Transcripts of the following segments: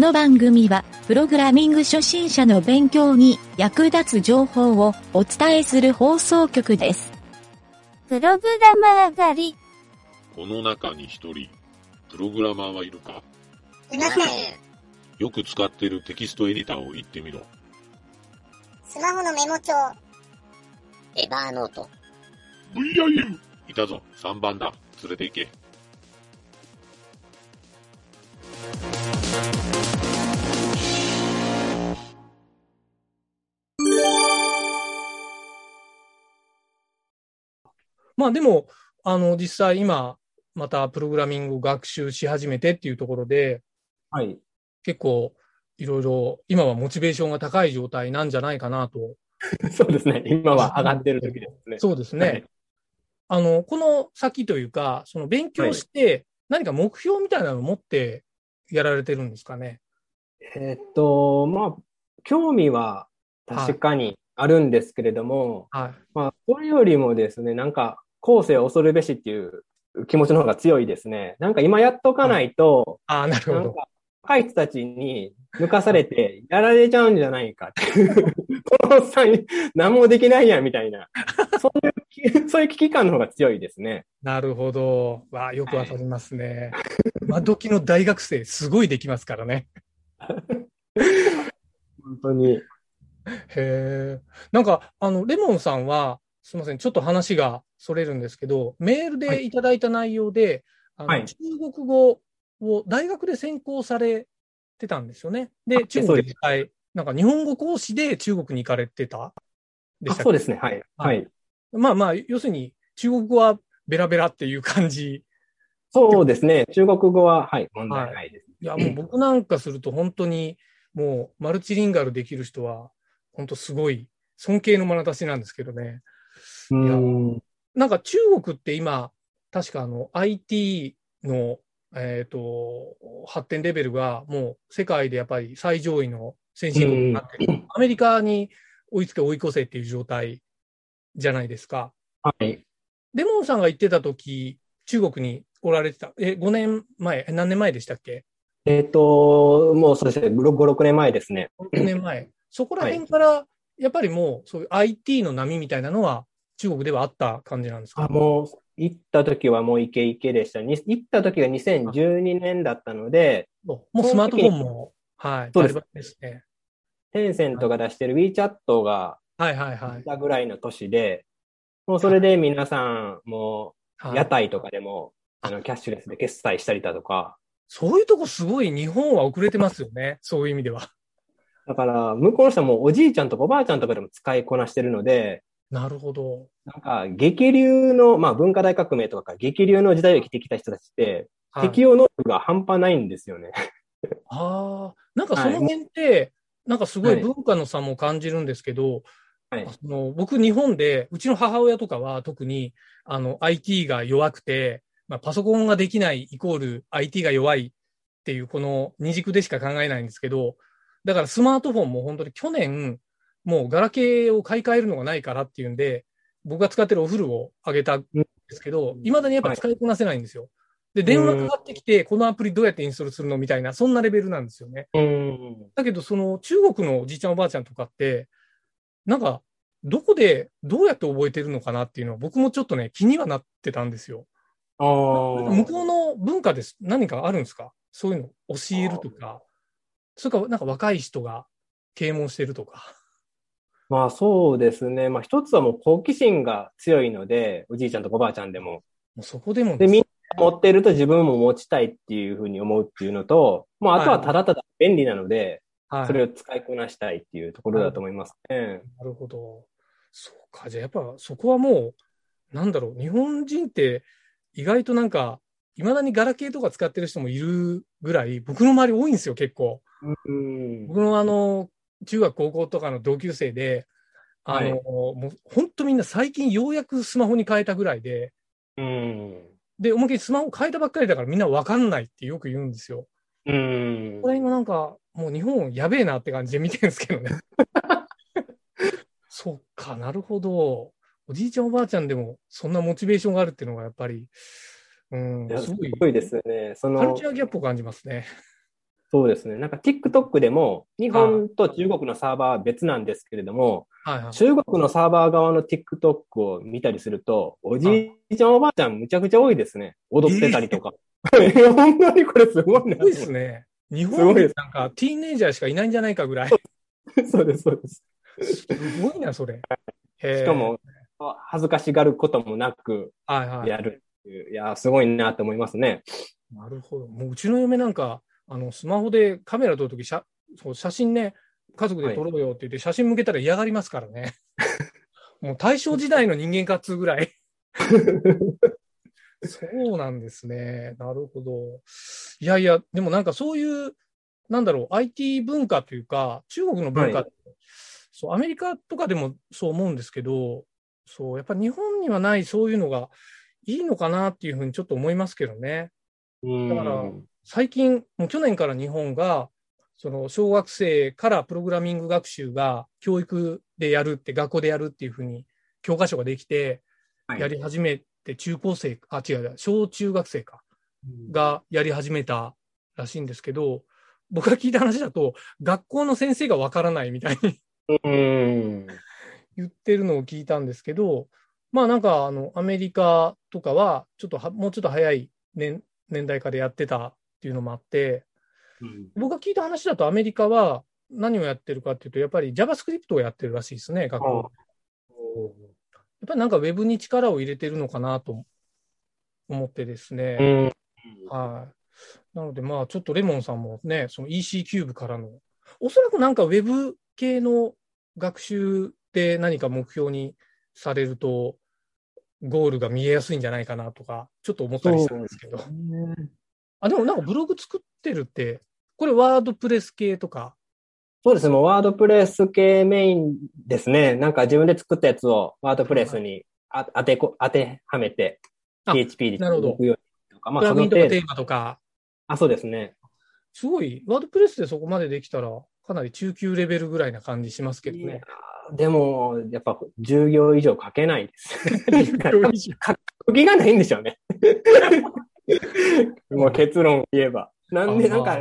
この番組は、プログラミング初心者の勉強に役立つ情報をお伝えする放送局です。プログラマー狩り。この中に一人、プログラマーはいるか？いません。よく使ってるテキストエディターを言ってみろ。スマホのメモ帳。エバーノート。VIM! いたぞ、3番だ。連れて行け。まあでも、あの、実際今、またプログラミングを学習し始めてっていうところで、はい。結構、いろいろ、今はモチベーションが高い状態なんじゃないかなと。そうですね。今は上がってる時ですね。そうですね。はいあの、この先というか、その勉強して、何か目標みたいなのを持ってやられてるんですかね？えーっと、まあ、興味は確かにあるんですけれども、はい。まあ、それよりもですね、なんか、後世を恐るべしっていう気持ちの方が強いですね。なんか今やっとかないと、ああ、なるほど。若い人たちに抜かされてやられちゃうんじゃないかっていう、このおっさん何もできないやんみたいな、そういう、そういう危機感の方が強いですね。なるほど。わあ、よくわかりますね。今時の大学生、すごいできますからね。本当に。へえ。なんか、あの、レモンさんは、すみません、ちょっと話がそれるんですけど、メールでいただいた内容で、あのはい中国語を大学で専攻されてたんですよね。で、中国で一回、なんか日本語講師で中国に行かれてたであしたそうですね。はい。はい。まあまあ、要するに、中国語はベラベラっていう感じ。そうですね。中国語は、はい、問題ないです。いや、もう僕なんかすると本当に、もうマルチリンガルできる人は、本当すごい、尊敬の眼差しなんですけどね。なんか中国って今、確かあの IT の、えっ、と、発展レベルがもう世界でやっぱり最上位の先進国になってる。アメリカに追いつけ追い越せっていう状態じゃないですか。はい。レモンさんが言ってた時、中国におられてた。え、5年前、え何年前でしたっけ？えっ、と、もうそうですね。5、6年前ですね。?6 年前。そこら辺から、やっぱりもう、そういう IT の波みたいなのは中国ではあった感じなんですか？あ、もう、行った時はもうイケイケでした。に行った時が2012年だったので、もうスマートフォンも、はい、そうですですね。テンセントが出してる WeChat がはいはいはいい。たぐらいの年で、もうそれで皆さん、もう、はい屋台とかでも、あの、キャッシュレスで決済したりだとか、そういうとこすごい日本は遅れてますよね。そういう意味では。だから、向こうの人はもうおじいちゃんとかおばあちゃんとかでも使いこなしてるので、なるほど。なんか、激流の、まあ、文化大革命とか、激流の時代を生きてきた人たちって、はい、適応能力が半端ないんですよね。ああ、なんかその辺って、なんかすごいはい。文化の差も感じるんですけど、はい。あの僕日本で、うちの母親とかは特にあの IT が弱くて、まあ、パソコンができないイコール IT が弱いっていうこの二軸でしか考えないんですけど、だからスマートフォンも本当に去年、もうガラケーを買い替えるのがないからっていうんで、僕が使ってるお風呂をあげたんですけど、未だにやっぱ使いこなせないんですよ。で、電話かかってきて、このアプリどうやってインストールするのみたいな、そんなレベルなんですよね。うん。だけど、その中国のおじいちゃんおばあちゃんとかって、なんか、どこでどうやって覚えてるのかなっていうのは僕もちょっとね、気にはなってたんですよ。向こうの文化です。何かあるんですか？そういうの教えるとか。それか、なんか若い人が啓蒙してるとか。まあそうですね。まあ一つはもう好奇心が強いので、おじいちゃんとかおばあちゃんでも。もうそこでもで、みんな持ってると自分も持ちたいっていうふうに思うっていうのと、まああとはただただ便利なので、はい、それを使いこなしたいっていうところだと思いますね。なるほど。そうか。じゃあやっぱそこはもう、なんだろう。日本人って意外となんか、未だにガラケーとか使ってる人もいるぐらい、僕の周り多いんですよ、結構。うん。僕のあの、中学高校とかの同級生で、あの、はいもう本当みんな最近ようやくスマホに変えたぐらいで、うん。で、思いっきりスマホ変えたばっかりだからみんなわかんないってよく言うんですよ。うんこ。れ今なんか、もう日本やべえなって感じで見てるんですけどね。そっか、なるほど。おじいちゃんおばあちゃんでもそんなモチベーションがあるっていうのがやっぱり、うんすすごい、ごいですよね。そのカルチ、ャーギャップを感じますね。そうですね。なんか TikTok でも、日本と中国のサーバーは別なんですけれども、はいはい。中国のサーバー側の TikTok を見たりすると、おじいちゃんおばあちゃんむちゃくちゃ多いですね。踊ってたりとか。いや 本当にこれすごいなすごいですね。日すご本でいですなんかティーンネイジャーしかいないんじゃないかぐらい。そうです、そうです。すごいな、それ。しかも、恥ずかしがることもなくはいはい。やるっていう。いや、すごいなって思いますね。なるほど。もううちの嫁なんか、あの、スマホでカメラ撮るとき、写真ね、家族で撮ろうよって言って、写真向けたら嫌がりますからね。もう大正時代の人間かっつうぐらい。そうなんですね。なるほど。いやいや、でもなんかそういう、なんだろう、IT 文化というか、中国の文化、はそう、アメリカとかでもそう思うんですけど、そう、やっぱ日本にはないそういうのがいいのかなっていうふうにちょっと思いますけどね。だから最近、もう去年から日本が、その小学生からプログラミング学習が教育でやるって、学校でやるっていうふうに教科書ができて、はいやり始めて中高生、あ、違う小中学生か、がやり始めたらしいんですけど、僕が聞いた話だと、学校の先生がわからないみたいにうん。言ってるのを聞いたんですけど、まあなんかあのアメリカとかはちょっとはもうちょっと早い年年代からやってたっていうのもあって、僕が聞いた話だとアメリカは何をやってるかっていうと、やっぱり JavaScript をやってるらしいですね、学校。やっぱりなんか Web に力を入れてるのかなと思ってですね。うん。はい。なので、まあ、ちょっとレモンさんもね、その EC キューブからの、おそらくなんか Web 系の学習で何か目標にされると、ゴールが見えやすいんじゃないかなとか、ちょっと思ったりしたんですけど。あ、でもなんかブログ作ってるって、これワードプレス系とか。そうですね。もうワードプレス系メインですね。なんか自分で作ったやつをワードプレスにあ当てこ、当てはめて、あ PHP でなるほど動くようにとか、まあそのとかテーマとか、あ、そうですね。すごい、ワードプレスでそこまでできたら、かなり中級レベルぐらいな感じしますけどね。ーでも、やっぱ10行以上書けないです。10以上 書きがないんでしょうね。もう結論を言えば。なんで、なんか、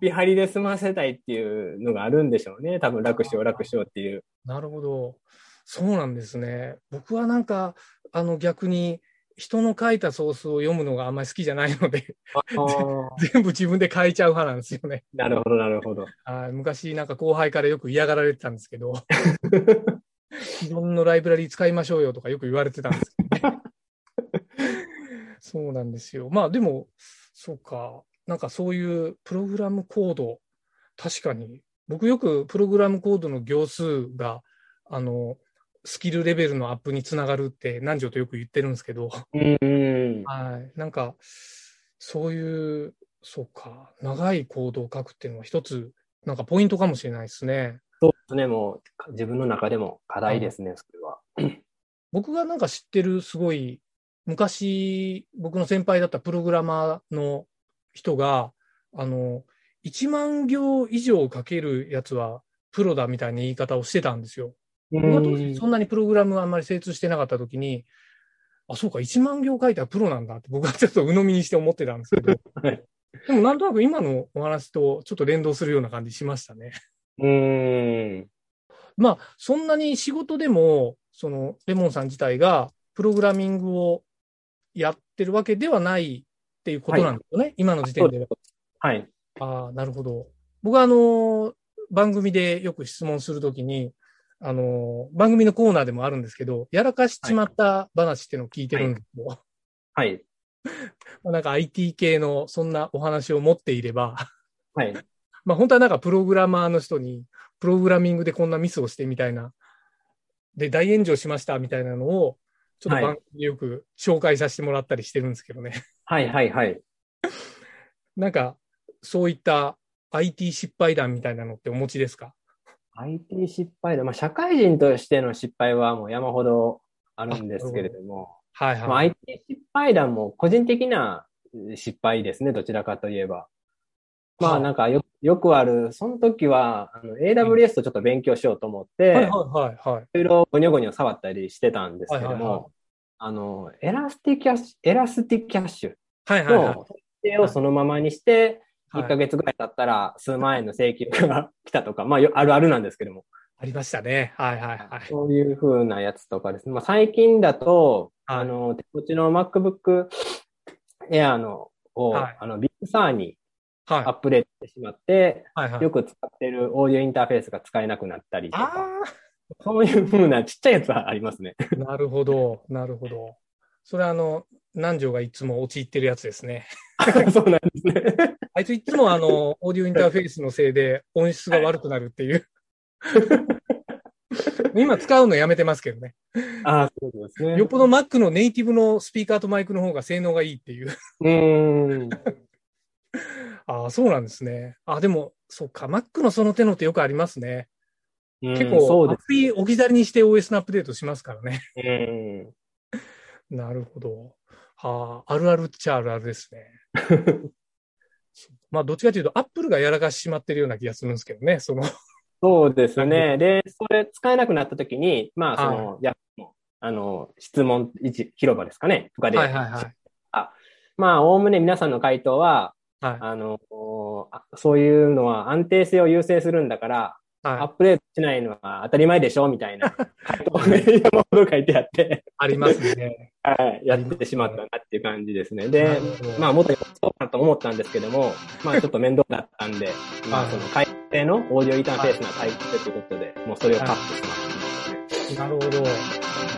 見張りで済ませたいっていうのがあるんでしょうね。多分楽しよう、楽しようっていう。なるほど。そうなんですね。僕はなんか、あの逆に人の書いたソースを読むのがあんまり好きじゃないので、全部自分で書いちゃう派なんですよね。なるほど、なるほど。はい昔なんか後輩からよく嫌がられてたんですけど、既存のライブラリー使いましょうよとかよく言われてたんですけどね。そうなんですよ。まあでも、そうか。なんかそういうプログラムコード、確かに、僕よくプログラムコードの行数が、あの、スキルレベルのアップにつながるって何条とよく言ってるんですけど、うん。はい。なんか、そういう、そうか、長いコードを書くっていうのは一つ、なんかポイントかもしれないですね。そうですね。もう、自分の中でも課題ですね、それは。僕がなんか知ってるすごい、昔、僕の先輩だったプログラマーの人が、あの、1万行以上書けるやつはプロだみたいな言い方をしてたんですよ。僕が当時そんなにプログラムあんまり精通してなかった時に、あ、そうか、1万行書いたらプロなんだって僕はちょっと鵜呑みにして思ってたんですけど、はいでもなんとなく今のお話とちょっと連動するような感じしましたね。うん。まあ、そんなに仕事でも、その、レモンさん自体が、プログラミングをやってるわけではないっていうことなんですよね、今の時点では。はい。ああ、なるほど。僕は、あの、番組でよく質問するときに、あの、番組のコーナーでもあるんですけど、やらかしちまった話っていうのを聞いてるんですけど、はい。まあなんか IT 系のそんなお話を持っていれば、はい。まあ本当はなんかプログラマーの人に、プログラミングでこんなミスをしてみたいな、で、大炎上しましたみたいなのを、ちょっと番組でよく紹介させてもらったりしてるんですけどね。はい、はい、はい。なんか、そういった IT 失敗談みたいなのってお持ちですか？IT 失敗だ。まあ、社会人としての失敗はもう山ほどあるんですけれども、はいまあ、はい。IT 失敗談も個人的な失敗ですね、どちらかといえば。まはああなんかよよくある、その時はあの AWS とちょっと勉強しようと思って、はいいはいはい。ろいろゴニョゴニョ触ったりしてたんですけども、はいはいはいあの、 ElastiCache、ElastiCache はいはいはい。の設定をそのままにしてはい1ヶ月ぐらい経ったら数万円の請求が 来たとか、まあよあるあるなんですけども。ありましたね。はいはいはい。そういう風なやつとかですね。まあ最近だと、はいあの、手持ちの MacBook Air のを、はいあの、 Big Sur にはいアップデートしてしまって、はいはい。よく使ってるオーディオインターフェースが使えなくなったりとか、あそういう風なちっちゃいやつはありますね。あ、なるほど、なるほど。それはあの、南條がいつも陥ってるやつですね。そうなんですね。あいついつもあの、オーディオインターフェースのせいで音質が悪くなるっていう。今使うのやめてますけどね。ああ、そうですね。よっぽど Mac のネイティブのスピーカーとマイクの方が性能がいいっていう。うーん。ああ、そうなんですね。あでも、そうか、Mac のその手のってよくありますね。結うん構、そうでアプリ置き去りにして OS のアップデートしますからね。す。うん。なるほど。はあ、あるあるっちゃあるあるですね。まあ、どっちかというと、Apple がやらかししまってるような気がするんですけどね、その、そうですね。で、それ使えなくなった時に、まあ、その、やあの、質問一広場ですかね、とかで、はいはいはい。まあ、おおむね皆さんの回答は、はい。あの、あそういうのは安定性を優先するんだから、アッはい、プデートしないのは当たり前でしょみたいな回答が山ほど書いてあって、ありますね。はい、やってしまったなっていう感じですね。なでまあ、元にそうかなと思ったんですけども、まあ、ちょっと面倒だったんで、まあ、はいその、改正のオーディオインターフェースな対応でということで、もうそれをカットしましたね。なるほど。